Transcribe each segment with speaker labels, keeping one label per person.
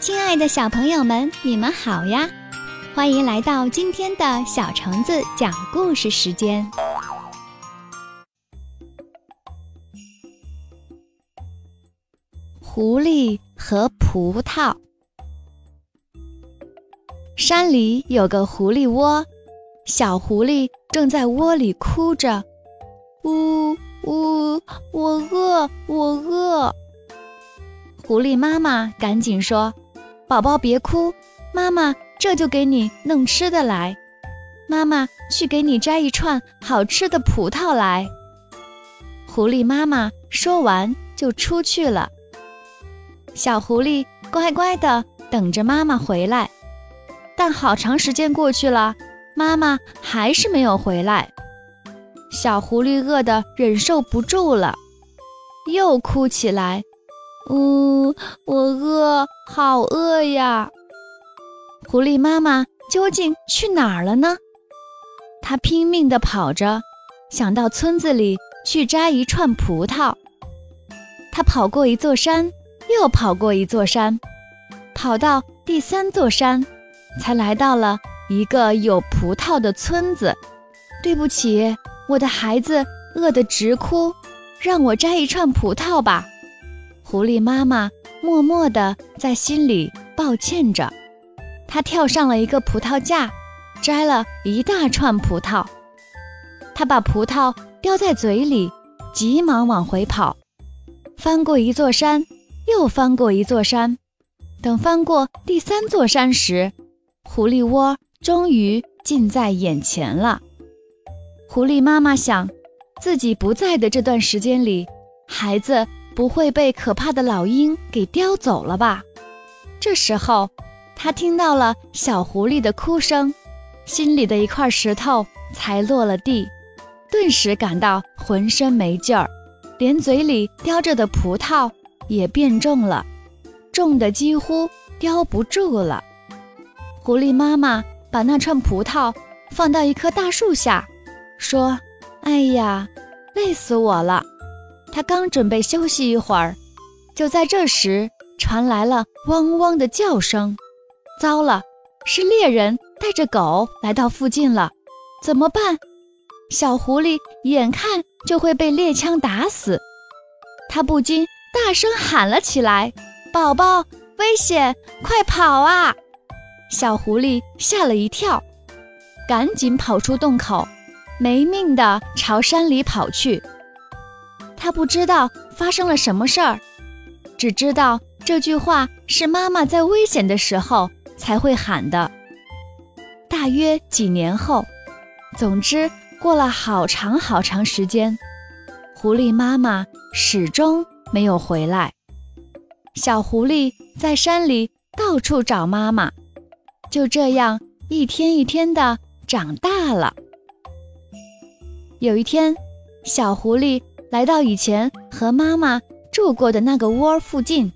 Speaker 1: 亲爱的小朋友们，你们好呀！欢迎来到今天的小橙子讲故事时间。狐狸和葡萄。山里有个狐狸窝，小狐狸正在窝里哭着：“呜呜，我饿，我饿。”狐狸妈妈赶紧说：“宝宝别哭，妈妈这就给你弄吃的来。妈妈去给你摘一串好吃的葡萄来。”狐狸妈妈说完就出去了。小狐狸乖乖的等着妈妈回来，但好长时间过去了，妈妈还是没有回来。小狐狸饿得忍受不住了，又哭起来。嗯，我饿，好饿呀！狐狸妈妈究竟去哪儿了呢？它拼命地跑着，想到村子里去摘一串葡萄。它跑过一座山，又跑过一座山，跑到第三座山，才来到了一个有葡萄的村子。对不起，我的孩子饿得直哭，让我摘一串葡萄吧。狐狸妈妈默默地在心里抱歉着，她跳上了一个葡萄架，摘了一大串葡萄。她把葡萄叼在嘴里，急忙往回跑，翻过一座山，又翻过一座山。等翻过第三座山时，狐狸窝终于近在眼前了。狐狸妈妈想，自己不在的这段时间里，孩子。不会被可怕的老鹰给叼走了吧？这时候，他听到了小狐狸的哭声，心里的一块石头才落了地，顿时感到浑身没劲儿，连嘴里叼着的葡萄也变重了，重的几乎叼不住了。狐狸妈妈把那串葡萄放到一棵大树下，说：“哎呀，累死我了。”他刚准备休息一会儿，就在这时传来了汪汪的叫声。糟了，是猎人带着狗来到附近了，怎么办？小狐狸眼看就会被猎枪打死，他不禁大声喊了起来：“宝宝，危险，快跑啊！”小狐狸吓了一跳，赶紧跑出洞口，没命地朝山里跑去。他不知道发生了什么事儿，只知道这句话是妈妈在危险的时候才会喊的。大约几年后，总之过了好长好长时间，狐狸妈妈始终没有回来。小狐狸在山里到处找妈妈，就这样一天一天的长大了。有一天，小狐狸。来到以前和妈妈住过的那个窝附近，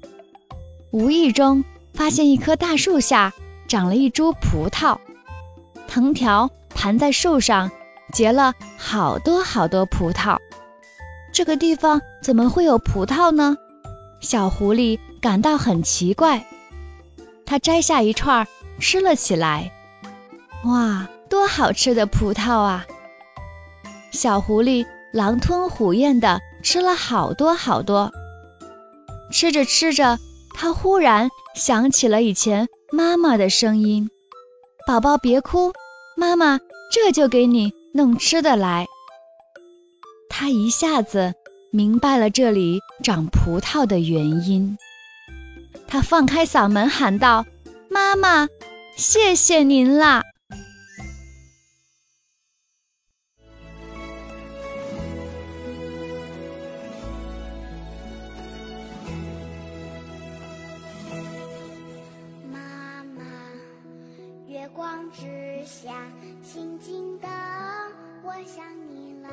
Speaker 1: 无意中发现一棵大树下长了一株葡萄，藤条盘在树上，结了好多好多葡萄。这个地方怎么会有葡萄呢？小狐狸感到很奇怪，它摘下一串吃了起来。哇，多好吃的葡萄啊！小狐狸。狼吞虎咽地吃了好多好多。吃着吃着，他忽然想起了以前妈妈的声音：“宝宝别哭，妈妈这就给你弄吃的来。”他一下子明白了这里长葡萄的原因。他放开嗓门喊道：“妈妈，谢谢您啦！”
Speaker 2: 只想，静静的，我想你了，